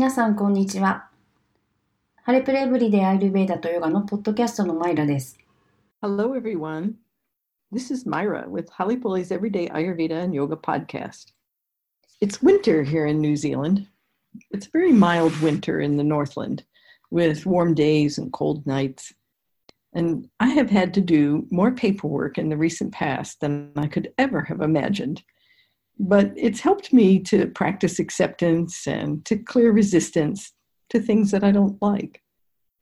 皆さん、こんにちは。ハレプレエブリデアイルベーダとヨガのポッドキャストのマイラです。Hello, everyone. This is Myra with Halipoli's Everyday Ayurveda and Yoga podcast. It's winter here in New Zealand. It's a very mild winter in the Northland with warm days and cold nights. And I have had to do more paperwork in the recent past than I could ever have imagined but it's helped me to practice acceptance and to clear resistance to things that I don't like.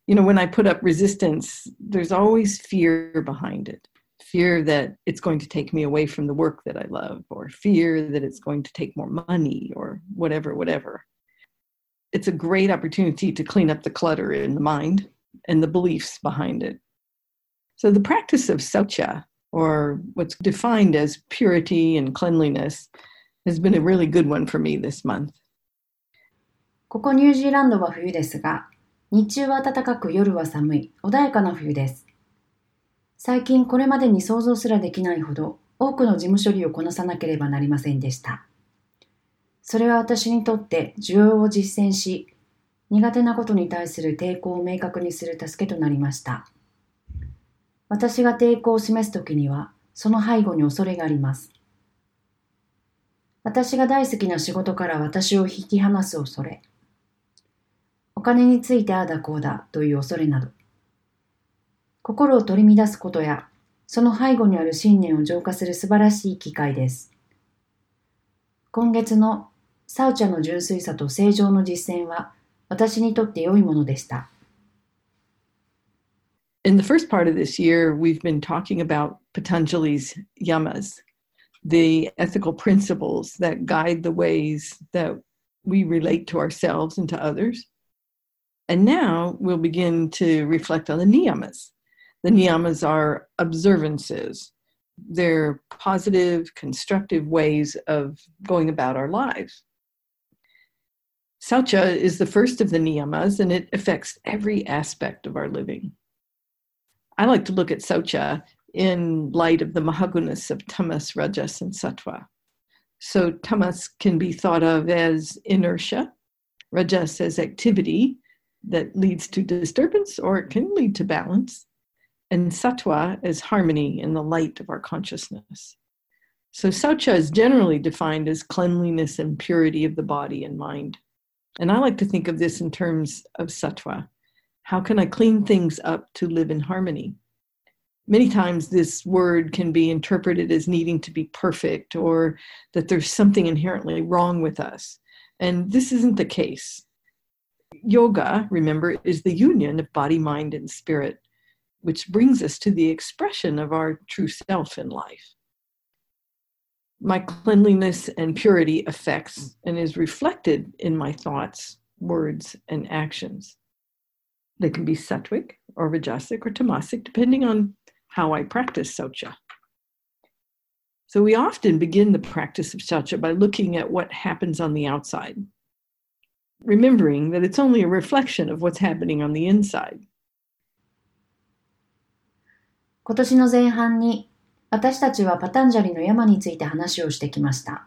You know, when I put up resistance, there's always fear behind it fear that it's going to take me away from the work that I love, or fear that it's going to take more money, or whatever, whatever. It's a great opportunity to clean up the clutter in the mind and the beliefs behind it. So, the practice of saucha, or what's defined as purity and cleanliness, has been a really good one for me this month. ここニュージーランドは冬ですが、日中は暖かく夜は寒い、穏やかな冬です。最近これまでに想像すらできないほど多くの事務処理をこなさなければなりませんでした。それは私にとって需要を実践し、苦手なことに対する抵抗を明確にする助けとなりました。私が抵抗を示すときには、その背後に恐れがあります。私が大好きな仕事から私を引き離す恐れ。お金についてああだこうだという恐れなど。心を取り乱すことや、その背後にある信念を浄化する素晴らしい機会です。今月のサウチャの純粋さと正常の実践は私にとって良いものでした。In the first part of this year, we've been talking about Patanjali's yamas, the ethical principles that guide the ways that we relate to ourselves and to others. And now we'll begin to reflect on the niyamas. The niyamas are observances, they're positive, constructive ways of going about our lives. Saucha is the first of the niyamas, and it affects every aspect of our living. I like to look at Saucha in light of the Mahagunas of tamas, rajas, and sattva. So tamas can be thought of as inertia, rajas as activity that leads to disturbance or it can lead to balance, and sattva as harmony in the light of our consciousness. So saucha is generally defined as cleanliness and purity of the body and mind. And I like to think of this in terms of sattva. How can I clean things up to live in harmony? many times this word can be interpreted as needing to be perfect or that there's something inherently wrong with us. And this isn't the case. Yoga, remember, is the union of body, mind, and spirit, which brings us to the expression of our true self in life. My cleanliness and purity affects and is reflected in my thoughts, words, and actions. They can be sattvic or rajasic or tamasic, depending on how I practice Socha. So we often begin the practice of Socha by looking at what happens on the outside, remembering that it's only a reflection of what's happening on the inside. 今年の前半に私たちはパタンジャリの山について話をしてきました。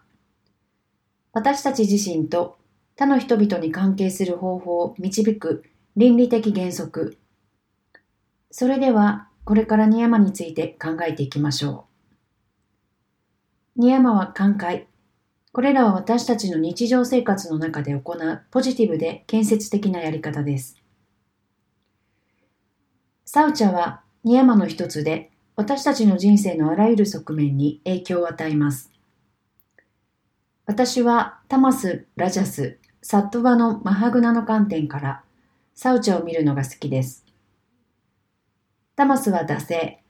私たち自身と他の人々に関係する方法を導く 倫理的原則。それではこれからニヤマについて考えていきましょう。ニヤマは寛解。これらは私たちの日常生活の中で行うポジティブで建設的なやり方です。サウチャはニヤマの一つで私たちの人生のあらゆる側面に影響を与えます。私はタマス、ラジャス、サットバのマハグナの観点からサウチを見るのが好きです。タマスは惰性、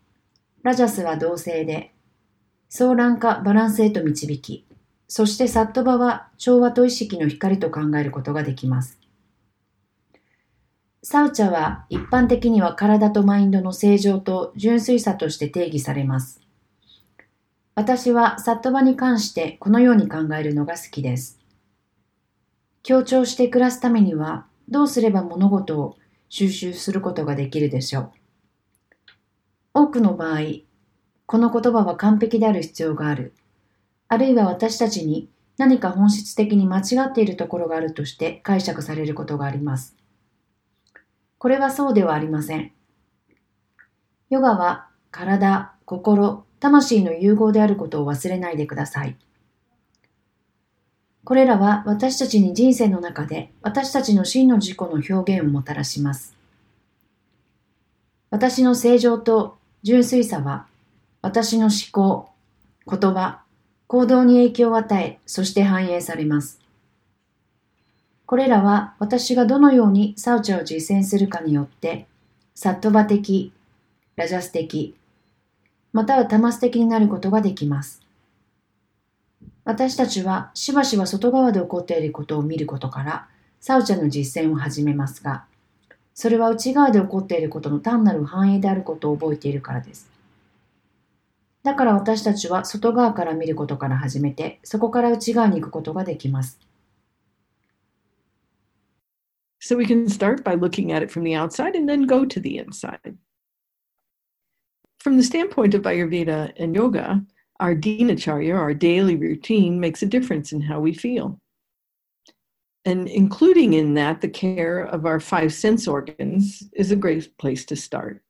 ラジャスは同性で、相乱かバランスへと導き、そしてサットバは調和と意識の光と考えることができます。サウチャは一般的には体とマインドの正常と純粋さとして定義されます。私はサットバに関してこのように考えるのが好きです。強調して暮らすためにはどうすれば物事を収集することができるでしょう？多くの場合、この言葉は完璧である必要がある。あるいは私たちに何か本質的に間違っているところがあるとして解釈されることがあります。これはそうではありません。ヨガは体、心、魂の融合であることを忘れないでください。これらは私たちに人生の中で私たちの真の自己の表現をもたらします。私の正常と純粋さは私の思考、言葉、行動に影響を与え、そして反映されます。これらは私がどのようにサウチャを実践するかによって、サットバ的、ラジャス的、またはタマス的になることができます。私たちはしばしば外側で起こっていることを見ることから、サウチャの実践を始めますが、それは内側で起こっていることの単なる反映であることを覚えているからです。だから私たちは外側から見ることから始めて、そこから内側に行くことができます。So we can start by looking at it from the outside and then go to the inside. From the standpoint of Ayurveda and yoga, our dinacharya, our daily routine, makes a difference in how we feel. And including in that the care of our five sense organs is a great place to start.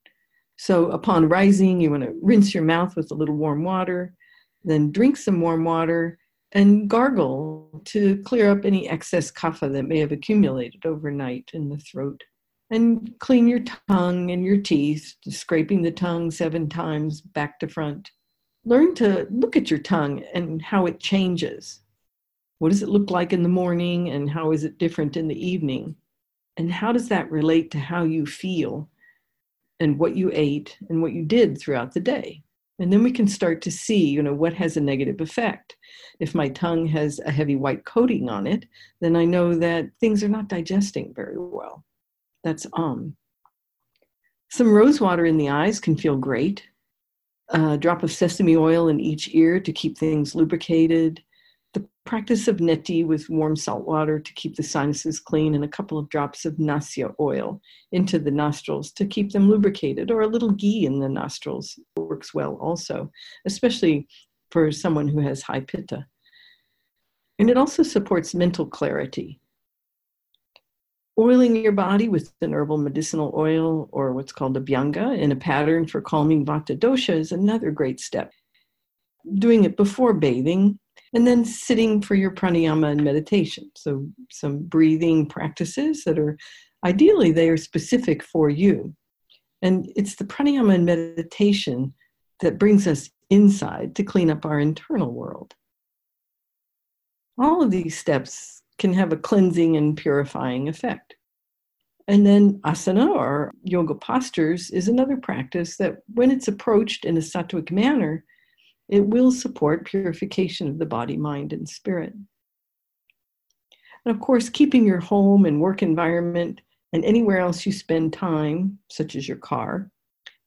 So upon rising, you want to rinse your mouth with a little warm water, then drink some warm water and gargle to clear up any excess kapha that may have accumulated overnight in the throat. And clean your tongue and your teeth, scraping the tongue seven times back to front. Learn to look at your tongue and how it changes. What does it look like in the morning and how is it different in the evening? And how does that relate to how you feel and what you ate and what you did throughout the day. And then we can start to see, you know, what has a negative effect. If my tongue has a heavy white coating on it, then I know that things are not digesting very well. That's um. Some rose water in the eyes can feel great. A drop of sesame oil in each ear to keep things lubricated. The practice of neti with warm salt water to keep the sinuses clean and a couple of drops of nasya oil into the nostrils to keep them lubricated or a little ghee in the nostrils works well also especially for someone who has high pitta. And it also supports mental clarity oiling your body with an herbal medicinal oil or what's called a bhyanga in a pattern for calming vata dosha is another great step doing it before bathing and then sitting for your pranayama and meditation. So, some breathing practices that are ideally they are specific for you. And it's the pranayama and meditation that brings us inside to clean up our internal world. All of these steps can have a cleansing and purifying effect. And then asana or yoga postures is another practice that, when it's approached in a sattvic manner, it will support purification of the body, mind, and spirit. And of course, keeping your home and work environment and anywhere else you spend time, such as your car,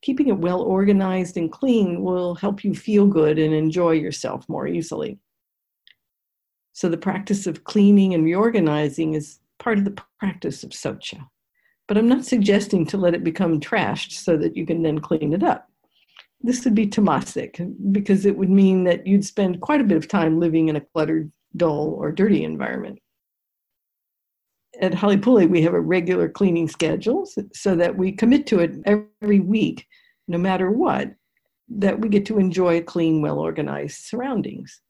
keeping it well organized and clean will help you feel good and enjoy yourself more easily. So, the practice of cleaning and reorganizing is part of the practice of socha. But I'm not suggesting to let it become trashed so that you can then clean it up this would be tamasic because it would mean that you'd spend quite a bit of time living in a cluttered, dull, or dirty environment. At Halipule, we have a regular cleaning schedule so that we commit to it every week, no matter what, that we get to enjoy clean, well organized surroundings.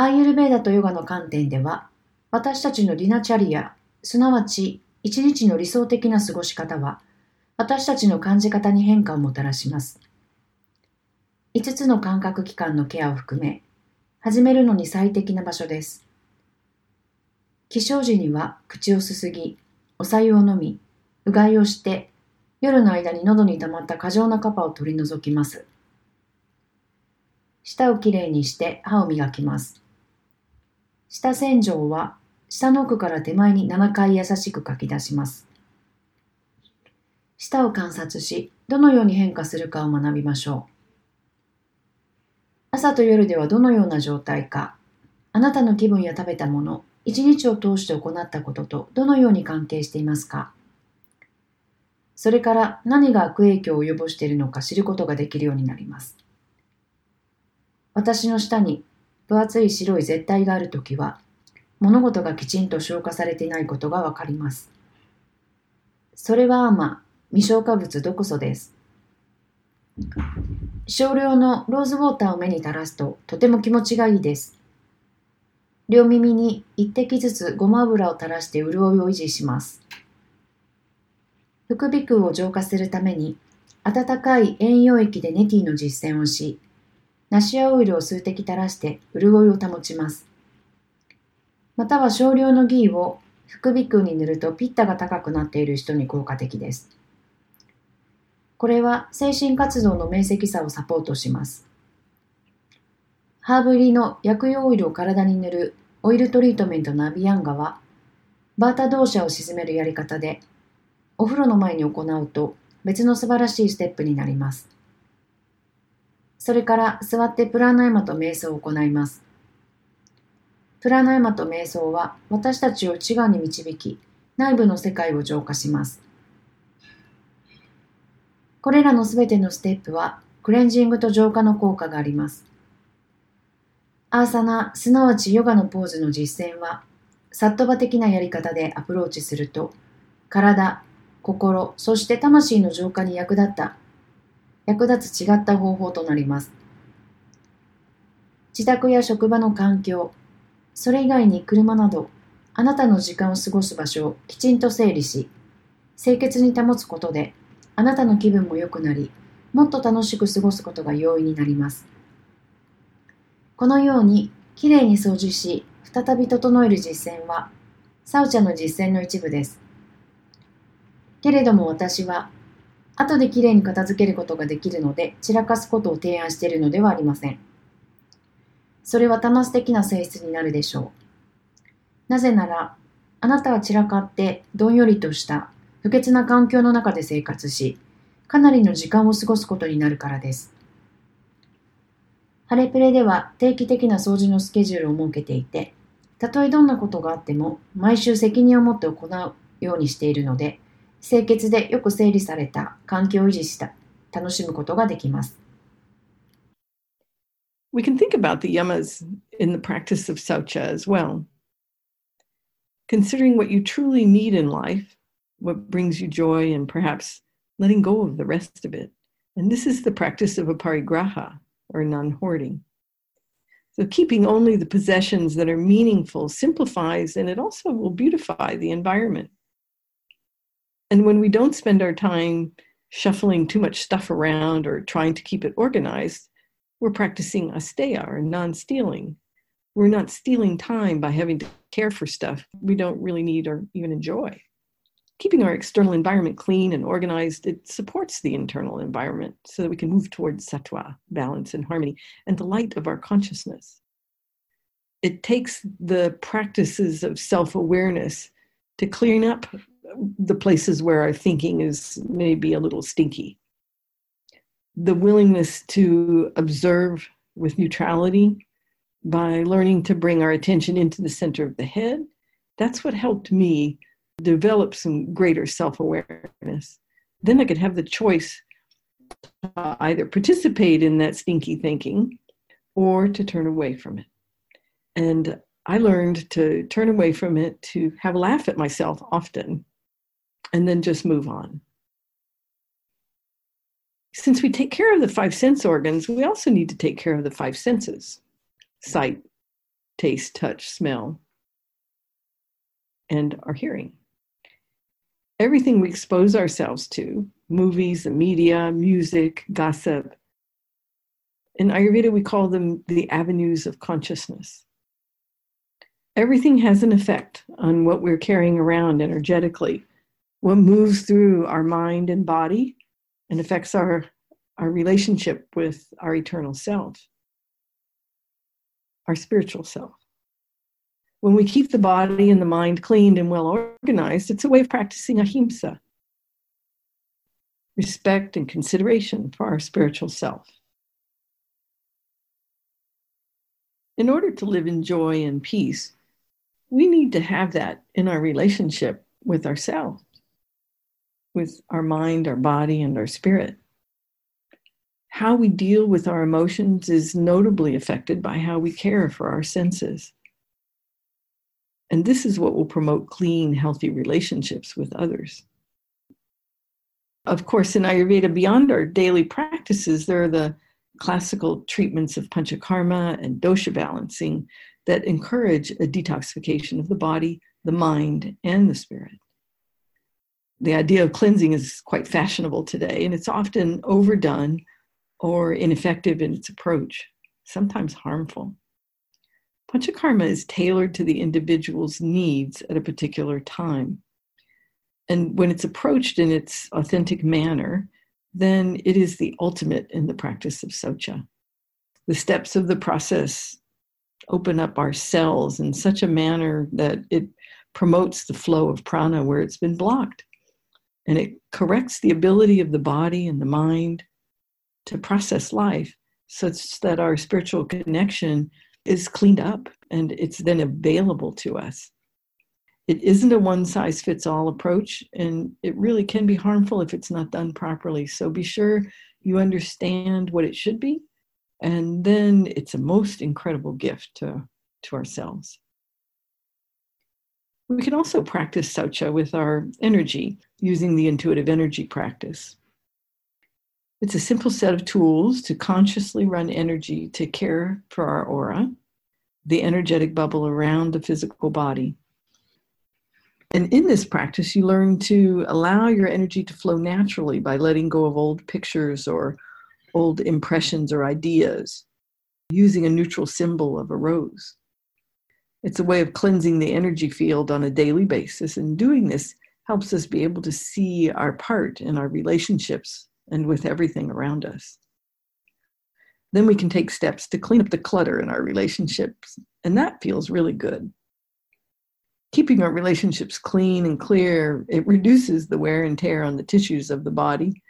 アーユルベーダとヨガの観点では、私たちのディナチャリア、すなわち一日の理想的な過ごし方は、私たちの感じ方に変化をもたらします。5つの感覚器官のケアを含め、始めるのに最適な場所です。起床時には口をすすぎ、お茶湯を飲み、うがいをして、夜の間に喉に溜まった過剰なカパを取り除きます。舌をきれいにして歯を磨きます。舌洗浄は下の奥から手前に7回優しくかき出します。舌を観察し、どのように変化するかを学びましょう。朝と夜ではどのような状態か、あなたの気分や食べたもの、一日を通して行ったこととどのように関係していますかそれから何が悪影響を及ぼしているのか知ることができるようになります。私の下に分厚い白い絶対があるときは、物事がきちんと消化されていないことがわかります。それはまあ、未消化物毒素です。少量のローズウォーターを目に垂らすととても気持ちがいいです。両耳に一滴ずつごま油を垂らして潤いを維持します。副鼻腔を浄化するために温かい塩溶液でネティの実践をし、ナシアオイルを数滴垂らして潤いを保ちます。または少量のギーを副鼻腔に塗るとピッタが高くなっている人に効果的です。これは精神活動の明晰さをサポートします。ハーブ入りの薬用オイルを体に塗るオイルトリートメントのアビアンガは、バータ動作を沈めるやり方で、お風呂の前に行うと別の素晴らしいステップになります。それから座ってプラナヤマと瞑想を行います。プラナヤマと瞑想は私たちを内側に導き、内部の世界を浄化します。これらのすべてのステップはクレンジングと浄化の効果があります。アーサナ、すなわちヨガのポーズの実践は、サットバ的なやり方でアプローチすると、体、心、そして魂の浄化に役立った、役立つ違った方法となります。自宅や職場の環境、それ以外に車など、あなたの時間を過ごす場所をきちんと整理し、清潔に保つことで、あなたの気分も良くなり、もっと楽しく過ごすことが容易になります。このように、きれいに掃除し、再び整える実践は、サウチャの実践の一部です。けれども私は、後できれいに片付けることができるので、散らかすことを提案しているのではありません。それはタマス的な性質になるでしょう。なぜなら、あなたは散らかってどんよりとした不潔な環境の中で生活し、かなりの時間を過ごすことになるからです。ハレプレでは定期的な掃除のスケジュールを設けていて、たとえどんなことがあっても毎週責任を持って行うようにしているので、清潔でよく整理された環境を維持した楽しむことができます。we can think about the yamas in the practice of saucha as well. Considering what you truly need in life, what brings you joy, and perhaps letting go of the rest of it. And this is the practice of aparigraha, or non hoarding. So, keeping only the possessions that are meaningful simplifies and it also will beautify the environment. And when we don't spend our time shuffling too much stuff around or trying to keep it organized, we're practicing asteya or non stealing. We're not stealing time by having to care for stuff we don't really need or even enjoy. Keeping our external environment clean and organized, it supports the internal environment so that we can move towards sattva, balance and harmony, and the light of our consciousness. It takes the practices of self awareness to clean up the places where our thinking is maybe a little stinky the willingness to observe with neutrality by learning to bring our attention into the center of the head. That's what helped me develop some greater self awareness. Then I could have the choice to either participate in that stinky thinking or to turn away from it. And I learned to turn away from it, to have a laugh at myself often, and then just move on since we take care of the five sense organs, we also need to take care of the five senses sight, taste, touch, smell, and our hearing. Everything we expose ourselves to movies, the media, music, gossip. In Ayurveda, we call them the avenues of consciousness. Everything has an effect on what we're carrying around energetically, what moves through our mind and body, and affects our, our relationship with our eternal self, our spiritual self. When we keep the body and the mind cleaned and well organized, it's a way of practicing ahimsa, respect and consideration for our spiritual self. In order to live in joy and peace, we need to have that in our relationship with ourselves with our mind, our body, and our spirit. How we deal with our emotions is notably affected by how we care for our senses. And this is what will promote clean, healthy relationships with others. Of course, in Ayurveda, beyond our daily practices, there are the classical treatments of panchakarma and dosha balancing that encourage a detoxification of the body, the mind, and the spirit. The idea of cleansing is quite fashionable today, and it's often overdone or ineffective in its approach, sometimes harmful. Panchakarma is tailored to the individual's needs at a particular time. And when it's approached in its authentic manner, then it is the ultimate in the practice of Socha. The steps of the process open up our cells in such a manner that it promotes the flow of prana where it's been blocked. And it corrects the ability of the body and the mind to process life such that our spiritual connection is cleaned up and it's then available to us. It isn't a one size fits all approach and it really can be harmful if it's not done properly. So be sure you understand what it should be and then it's a most incredible gift to, to ourselves we can also practice saucha with our energy using the intuitive energy practice it's a simple set of tools to consciously run energy to care for our aura the energetic bubble around the physical body and in this practice, you learn to allow your energy to flow naturally by letting go of old pictures or old impressions or ideas, using a neutral symbol of a rose. It's a way of cleansing the energy field on a daily basis, and doing this helps us be able to see our part in our relationships and with everything around us. Then we can take steps to clean up the clutter in our relationships, and that feels really good keeping our relationships clean and clear, it reduces the wear and tear on the tissues of the body.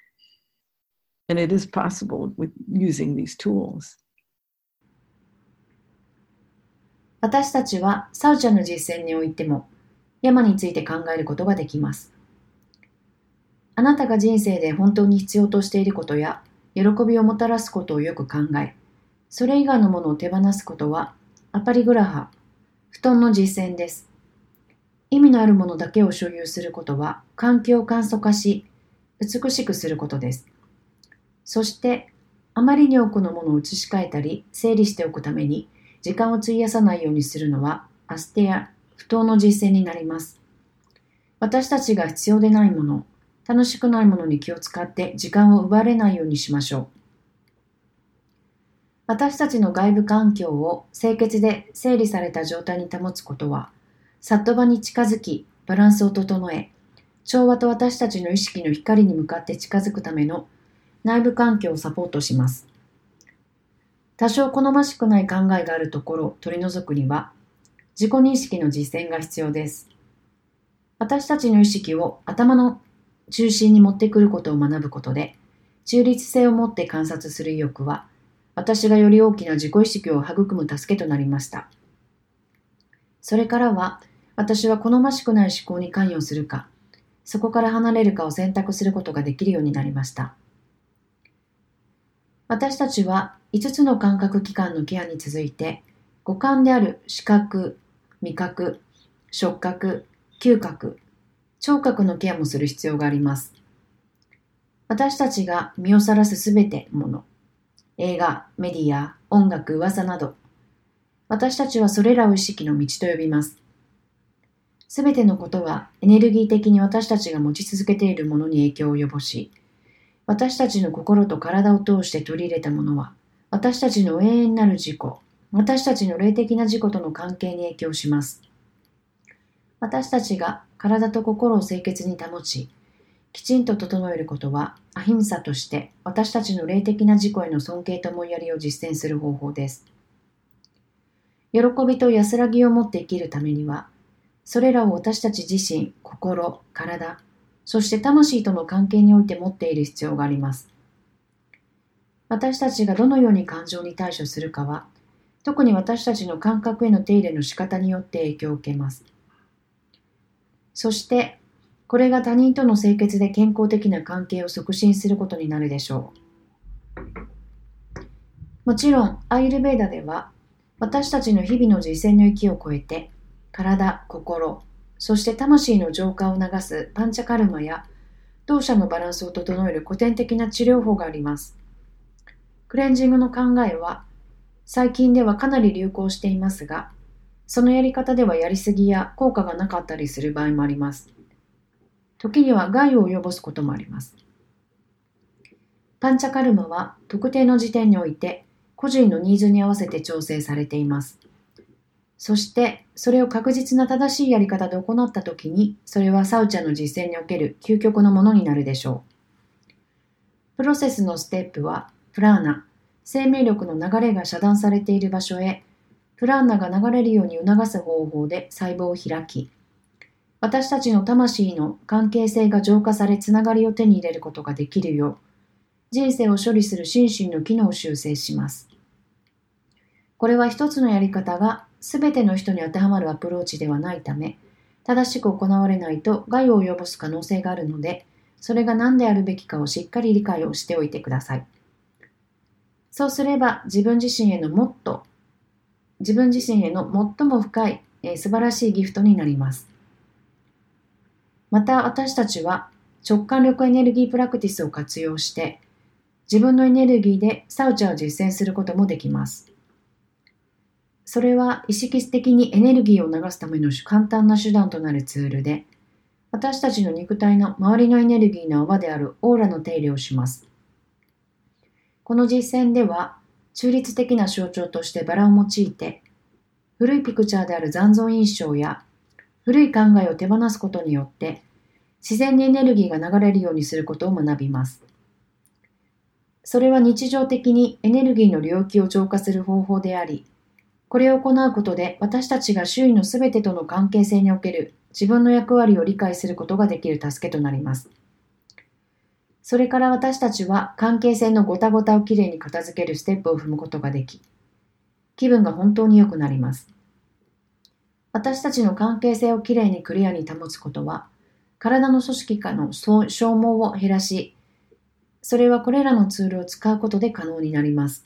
And it is possible with using these tools. 私たちはサウチャの実践においても山について考えることができます。あなたが人生で本当に必要としていることや喜びをもたらすことをよく考え、それ以外のものを手放すことはアパリグラハ、布団の実践です。意味のあるものだけを所有することは環境を簡素化し、美しくすることです。そして、あまりに多くのものを移し替えたり、整理しておくために、時間を費やさないようにするのは、アステや不当の実践になります。私たちが必要でないもの、楽しくないものに気を使って時間を奪われないようにしましょう。私たちの外部環境を清潔で整理された状態に保つことは、サットバに近づき、バランスを整え、調和と私たちの意識の光に向かって近づくための内部環境をサポートします。多少好ましくない考えがあるところを取り除くには、自己認識の実践が必要です。私たちの意識を頭の中心に持ってくることを学ぶことで、中立性を持って観察する意欲は、私がより大きな自己意識を育む助けとなりました。それからは、私は好ましくない思考に関与するか、そこから離れるかを選択することができるようになりました。私たちは5つの感覚器官のケアに続いて、五感である視覚、味覚、触覚、嗅覚、聴覚のケアもする必要があります。私たちが身をさらすすべてもの、映画、メディア、音楽、噂など、私たちはそれらを意識の道と呼びます。すべてのことはエネルギー的に私たちが持ち続けているものに影響を及ぼし、私たちの心と体を通して取り入れたものは、私たちの永遠なる自己、私たちの霊的な自己との関係に影響します。私たちが体と心を清潔に保ち、きちんと整えることは、アヒンサとして私たちの霊的な自己への尊敬と思いやりを実践する方法です。喜びと安らぎを持って生きるためには、それらを私たち自身、心、体、そして魂との関係において持っている必要があります。私たちがどのように感情に対処するかは、特に私たちの感覚への手入れの仕方によって影響を受けます。そして、これが他人との清潔で健康的な関係を促進することになるでしょう。もちろん、アイルベーダでは、私たちの日々の実践の域を超えて、体、心、そして魂の浄化を促すパンチャカルマや、同社のバランスを整える古典的な治療法があります。クレンジングの考えは、最近ではかなり流行していますが、そのやり方ではやりすぎや効果がなかったりする場合もあります。時には害を及ぼすこともあります。パンチャカルマは特定の時点において個人のニーズに合わせて調整されています。そしてそれを確実な正しいやり方で行ったときにそれはサウチャの実践における究極のものになるでしょう。プロセスのステップはプラーナ、生命力の流れが遮断されている場所へプラーナが流れるように促す方法で細胞を開き私たちの魂の関係性が浄化されつながりを手に入れることができるよう人生を処理する心身の機能を修正します。これは一つのやり方が全ての人に当てはまるアプローチではないため、正しく行われないと害を及ぼす可能性があるので、それが何であるべきかをしっかり理解をしておいてください。そうすれば自分自身へのもっと、自分自身への最も深い、えー、素晴らしいギフトになります。また私たちは直感力エネルギープラクティスを活用して自分のエネルギーでサウチャを実践することもできます。それは意識的にエネルギーを流すための簡単な手段となるツールで、私たちの肉体の周りのエネルギーの泡であるオーラの手入れをします。この実践では、中立的な象徴としてバラを用いて、古いピクチャーである残像印象や古い考えを手放すことによって、自然にエネルギーが流れるようにすることを学びます。それは日常的にエネルギーの領域を浄化する方法であり、これを行うことで私たちが周囲のすべてとの関係性における自分の役割を理解することができる助けとなります。それから私たちは関係性のごたごたをきれいに片付けるステップを踏むことができ、気分が本当に良くなります。私たちの関係性をきれいにクリアに保つことは、体の組織化の消耗を減らし、それはこれらのツールを使うことで可能になります。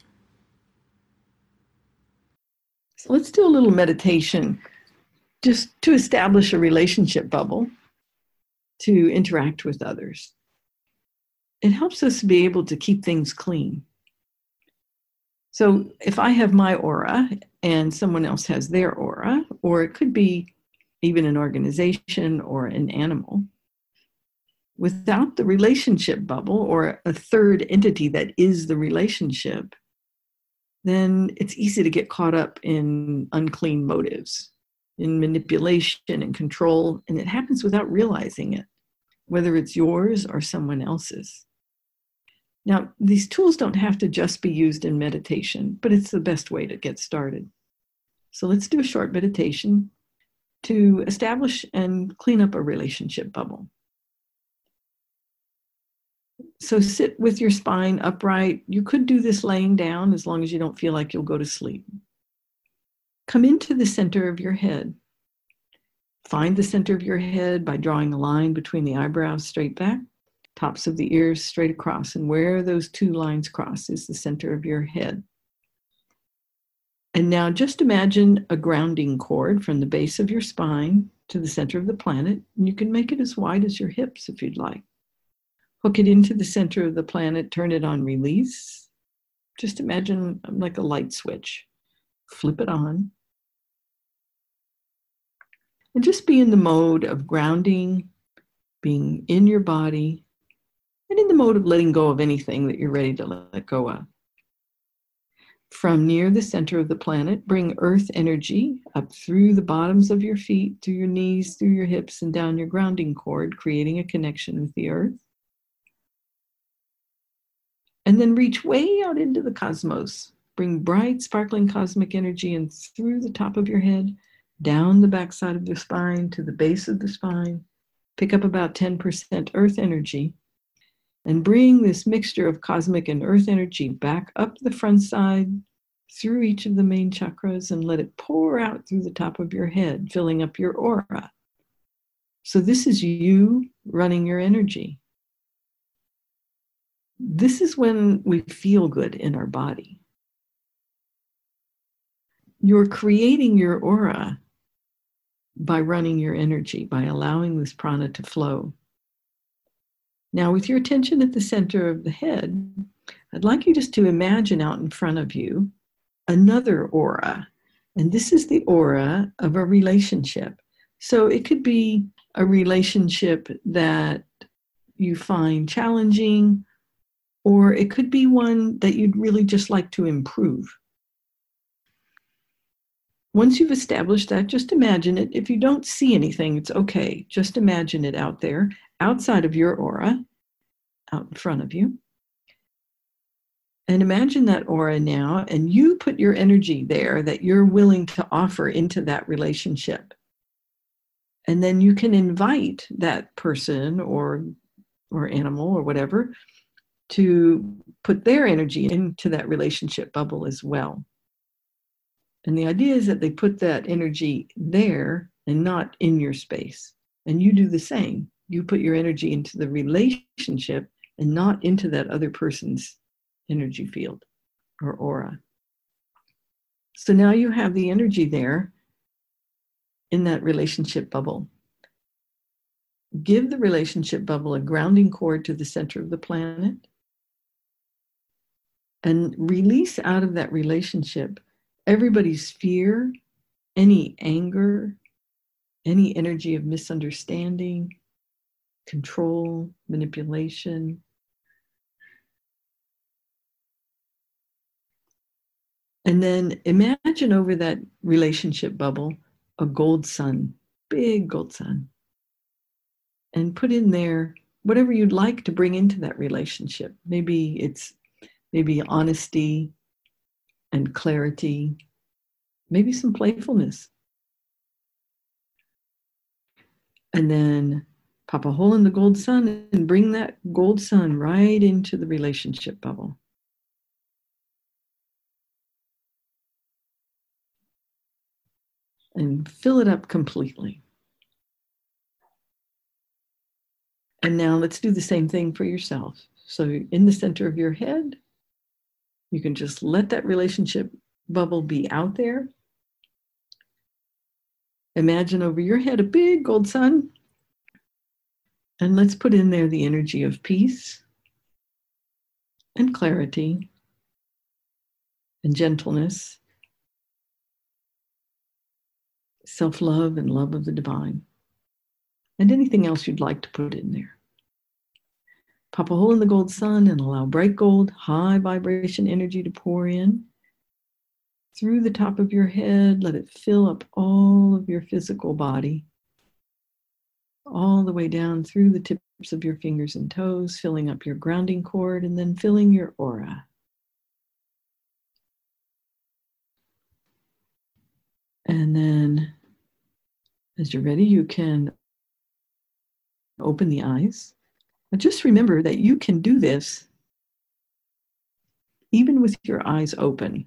So let's do a little meditation just to establish a relationship bubble to interact with others. It helps us be able to keep things clean. So if I have my aura and someone else has their aura, or it could be even an organization or an animal, without the relationship bubble or a third entity that is the relationship, then it's easy to get caught up in unclean motives, in manipulation and control, and it happens without realizing it, whether it's yours or someone else's. Now, these tools don't have to just be used in meditation, but it's the best way to get started. So let's do a short meditation to establish and clean up a relationship bubble. So sit with your spine upright. You could do this laying down as long as you don't feel like you'll go to sleep. Come into the center of your head. Find the center of your head by drawing a line between the eyebrows straight back, tops of the ears straight across, and where those two lines cross is the center of your head. And now just imagine a grounding cord from the base of your spine to the center of the planet. And you can make it as wide as your hips if you'd like hook it into the center of the planet, turn it on release. Just imagine um, like a light switch. Flip it on. And just be in the mode of grounding, being in your body, and in the mode of letting go of anything that you're ready to let go of. From near the center of the planet, bring earth energy up through the bottoms of your feet, through your knees, through your hips, and down your grounding cord, creating a connection with the earth and then reach way out into the cosmos. Bring bright, sparkling cosmic energy in through the top of your head, down the backside of the spine to the base of the spine. Pick up about 10% earth energy and bring this mixture of cosmic and earth energy back up the front side through each of the main chakras and let it pour out through the top of your head, filling up your aura. So, this is you running your energy this is when we feel good in our body. you're creating your aura by running your energy, by allowing this prana to flow. Now, with your attention at the center of the head, I'd like you just to imagine out in front of you another aura. And this is the aura of a relationship. So it could be a relationship that you find challenging, or it could be one that you'd really just like to improve. Once you've established that, just imagine it. If you don't see anything, it's okay. Just imagine it out there, outside of your aura, out in front of you. And imagine that aura now, and you put your energy there that you're willing to offer into that relationship. And then you can invite that person or or animal or whatever to put their energy into that relationship bubble as well. And the idea is that they put that energy there and not in your space. And you do the same. You put your energy into the relationship and not into that other person's energy field or aura. So now you have the energy there in that relationship bubble. Give the relationship bubble a grounding cord to the center of the planet and release out of that relationship everybody's fear, any anger, any energy of misunderstanding, control, manipulation. And then imagine over that relationship bubble a gold sun, big gold sun. And put in there whatever you'd like to bring into that relationship. Maybe it's maybe honesty, and clarity, maybe some playfulness. And then pop a hole in the gold sun and bring that gold sun right into the relationship bubble. And fill it up completely. And now let's do the same thing for yourself. So, in the center of your head, you can just let that relationship bubble be out there. Imagine over your head a big gold sun. And let's put in there the energy of peace and clarity and gentleness, self love and love of the divine, and anything else you'd like to put in there. Pop a hole in the gold sun and allow bright gold, high vibration energy to pour in through the top of your head. Let it fill up all of your physical body, all the way down through the tips of your fingers and toes, filling up your grounding cord and then filling your aura. And then, as you're ready, you can open the eyes. But just remember that you can do this even with your eyes open.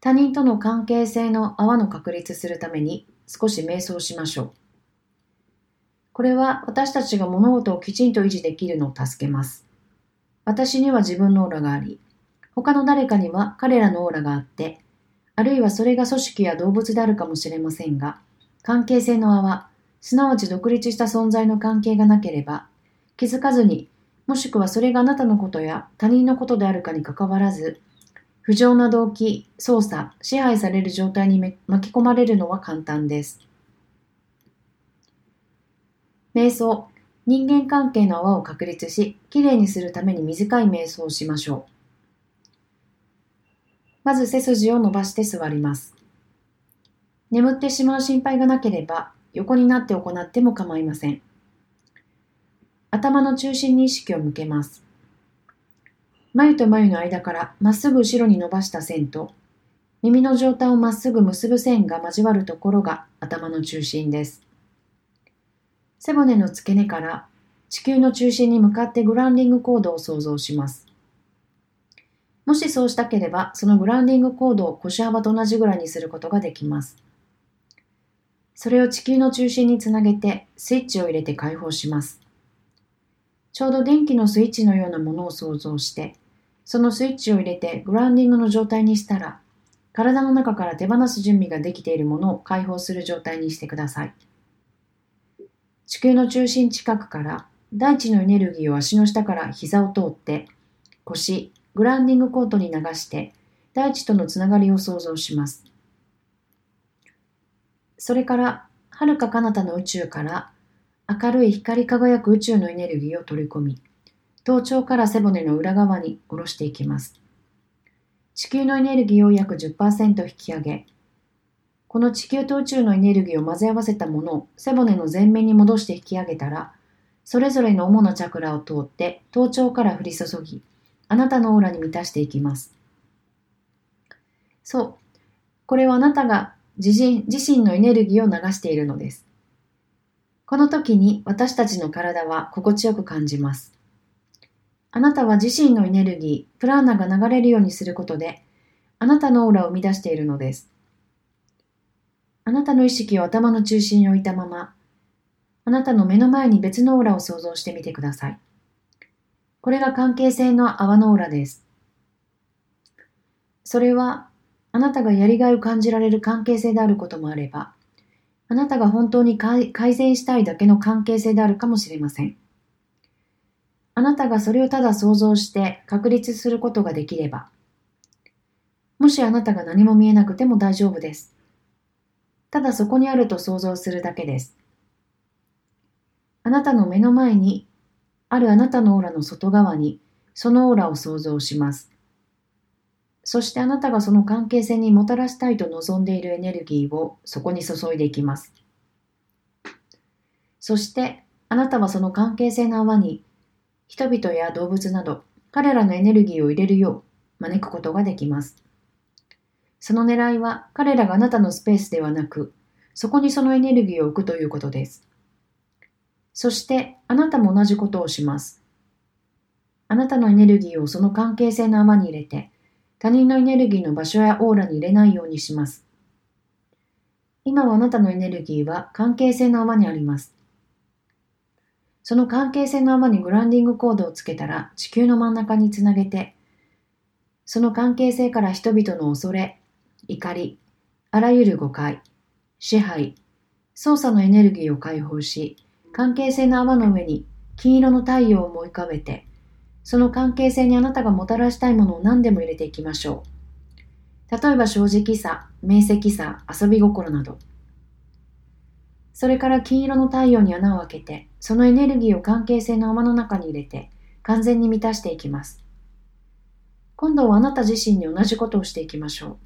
他人との関係性の泡の確立するために少し瞑想しましょう。これは私たちが物事をきちんと維持できるのを助けます。私には自分のオーラがあり、他の誰かには彼らのオーラがあって、あるいはそれが組織や動物であるかもしれませんが、関係性の泡、すなわち独立した存在の関係がなければ、気づかずに、もしくはそれがあなたのことや他人のことであるかにかかわらず、不浄な動機、操作、支配される状態に巻き込まれるのは簡単です。瞑想、人間関係の泡を確立し、きれいにするために短い瞑想をしましょう。まず背筋を伸ばして座ります。眠ってしまう心配がなければ、横になって行っても構いません。頭の中心に意識を向けます。眉と眉の間からまっすぐ後ろに伸ばした線と、耳の上端をまっすぐ結ぶ線が交わるところが頭の中心です。背骨の付け根から地球の中心に向かってグラウンディングコードを想像します。もしそうしたければ、そのグラウンディングコードを腰幅と同じぐらいにすることができます。それを地球の中心につなげてスイッチを入れて解放します。ちょうど電気のスイッチのようなものを想像して、そのスイッチを入れてグラウンディングの状態にしたら、体の中から手放す準備ができているものを解放する状態にしてください。地球の中心近くから大地のエネルギーを足の下から膝を通って腰、グラウンディングコートに流して大地とのつながりを想像します。それから遥か彼方の宇宙から明るい光り輝く宇宙のエネルギーを取り込み、頭頂から背骨の裏側に下ろしていきます。地球のエネルギーを約10%引き上げ、この地球と宇宙のエネルギーを混ぜ合わせたものを背骨の前面に戻して引き上げたら、それぞれの主なチャクラを通って頭頂から降り注ぎ、あなたのオーラに満たしていきます。そう。これはあなたが自身自身のエネルギーを流しているのです。この時に私たちの体は心地よく感じます。あなたは自身のエネルギー、プラーナが流れるようにすることで、あなたのオーラを生み出しているのです。あなたの意識を頭の中心に置いたまま、あなたの目の前に別のオーラを想像してみてください。これが関係性の泡のオーラです。それは、あなたがやりがいを感じられる関係性であることもあれば、あなたが本当に改善したいだけの関係性であるかもしれません。あなたがそれをただ想像して確立することができれば、もしあなたが何も見えなくても大丈夫です。ただそこにあると想像するだけです。あなたの目の前にあるあなたのオーラの外側にそのオーラを想像します。そしてあなたがその関係性にもたらしたいと望んでいるエネルギーをそこに注いでいきます。そしてあなたはその関係性の泡に人々や動物など彼らのエネルギーを入れるよう招くことができます。その狙いは彼らがあなたのスペースではなく、そこにそのエネルギーを置くということです。そしてあなたも同じことをします。あなたのエネルギーをその関係性の泡に入れて、他人のエネルギーの場所やオーラに入れないようにします。今はあなたのエネルギーは関係性の泡にあります。その関係性の泡にグランディングコードをつけたら地球の真ん中につなげて、その関係性から人々の恐れ、怒り、あらゆる誤解、支配、操作のエネルギーを解放し、関係性の泡の上に金色の太陽を思い浮かべて、その関係性にあなたがもたらしたいものを何でも入れていきましょう。例えば正直さ、明晰さ、遊び心など。それから金色の太陽に穴を開けて、そのエネルギーを関係性の泡の中に入れて、完全に満たしていきます。今度はあなた自身に同じことをしていきましょう。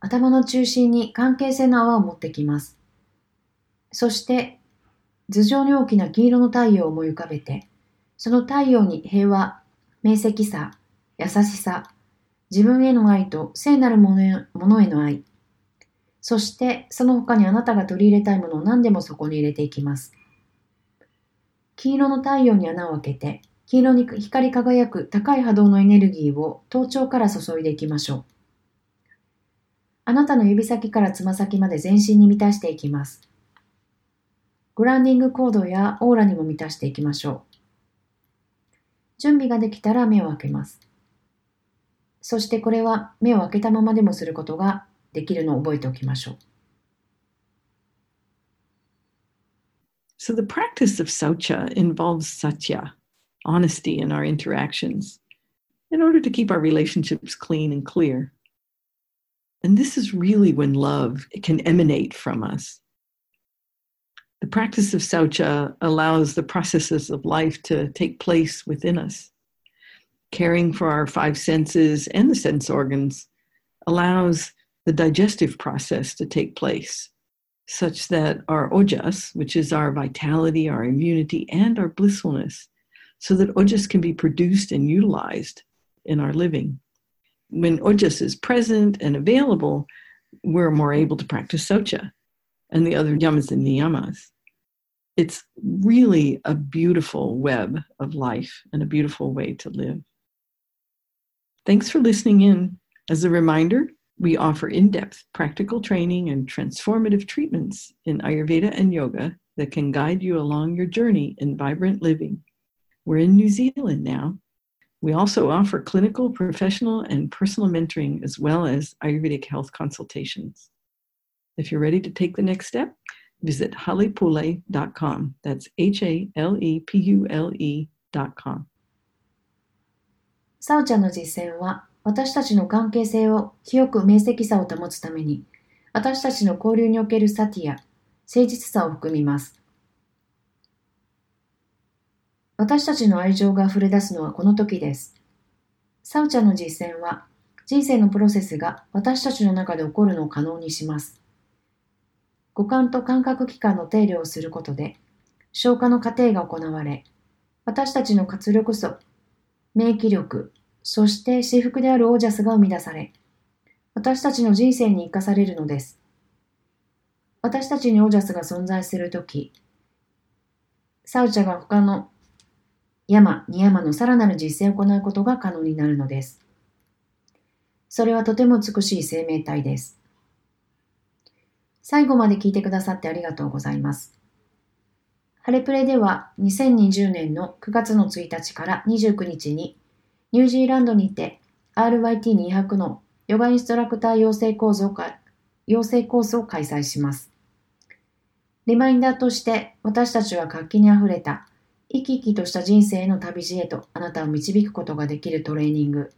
頭の中心に関係性の泡を持ってきます。そして、頭上に大きな金色の太陽を思い浮かべて、その太陽に平和、明晰さ、優しさ、自分への愛と聖なるものへのへの愛、そしてその他にあなたが取り入れたいものを何でもそこに入れていきます。黄色の太陽に穴を開けて、黄色に光り輝く高い波動のエネルギーを頭頂から注いでいきましょう。あなたの指先からつま先まで全身に満たしていきます。グランディングコードやオーラにも満たしていきましょう。準備ができたら目を開けます。そしてこれは目を開けたままでもすることができるのを覚えておきましょう。So the practice of saucha involves satya, honesty in our interactions, in order to keep our relationships clean and clear. And this is really when love can emanate from us. The practice of saucha allows the processes of life to take place within us. Caring for our five senses and the sense organs allows the digestive process to take place, such that our ojas, which is our vitality, our immunity, and our blissfulness, so that ojas can be produced and utilized in our living. When ojas is present and available, we're more able to practice socha and the other yamas and niyamas it's really a beautiful web of life and a beautiful way to live. Thanks for listening in. As a reminder, we offer in depth practical training and transformative treatments in Ayurveda and yoga that can guide you along your journey in vibrant living. We're in New Zealand now. We also offer clinical, professional, and personal mentoring as well as Ayurvedic health consultations. If you're ready to take the next step, visit halepule.com. That's H A L E P U L E.com. サウチャの実践は私たちの関係性を清く明晰さを保つために私たちの交流におけるサティや誠実さを含みます。私たちの愛情が溢れ出すのはこの時です。サウチャの実践は人生のプロセスが私たちの中で起こるのを可能にします。五感と感覚器官の手入れをすることで消化の過程が行われ、私たちの活力素、免疫力、そして私服であるオージャスが生み出され、私たちの人生に生かされるのです。私たちにオージャスが存在するとき、サウチャが他の山、二山のさらなる実践を行うことが可能になるのです。それはとても美しい生命体です。最後まで聞いてくださってありがとうございます。ハレプレでは2020年の9月の1日から29日にニュージーランドにて RYT200 のヨガインストラクター養成講座養成コースを開催します。リマインダーとして私たちは活気にあふれた生き生きとした人生への旅路へとあなたを導くことができるトレーニング、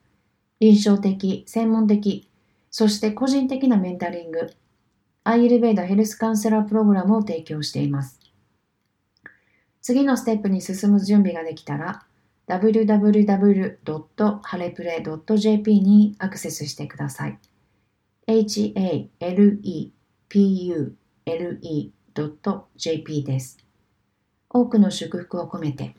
臨床的、専門的、そして個人的なメンタリング、アイルベーダヘルスカウンセラープログラムを提供しています。次のステップに進む準備ができたら、www.halepre.jp にアクセスしてください。halepule.jp です。多くの祝福を込めて。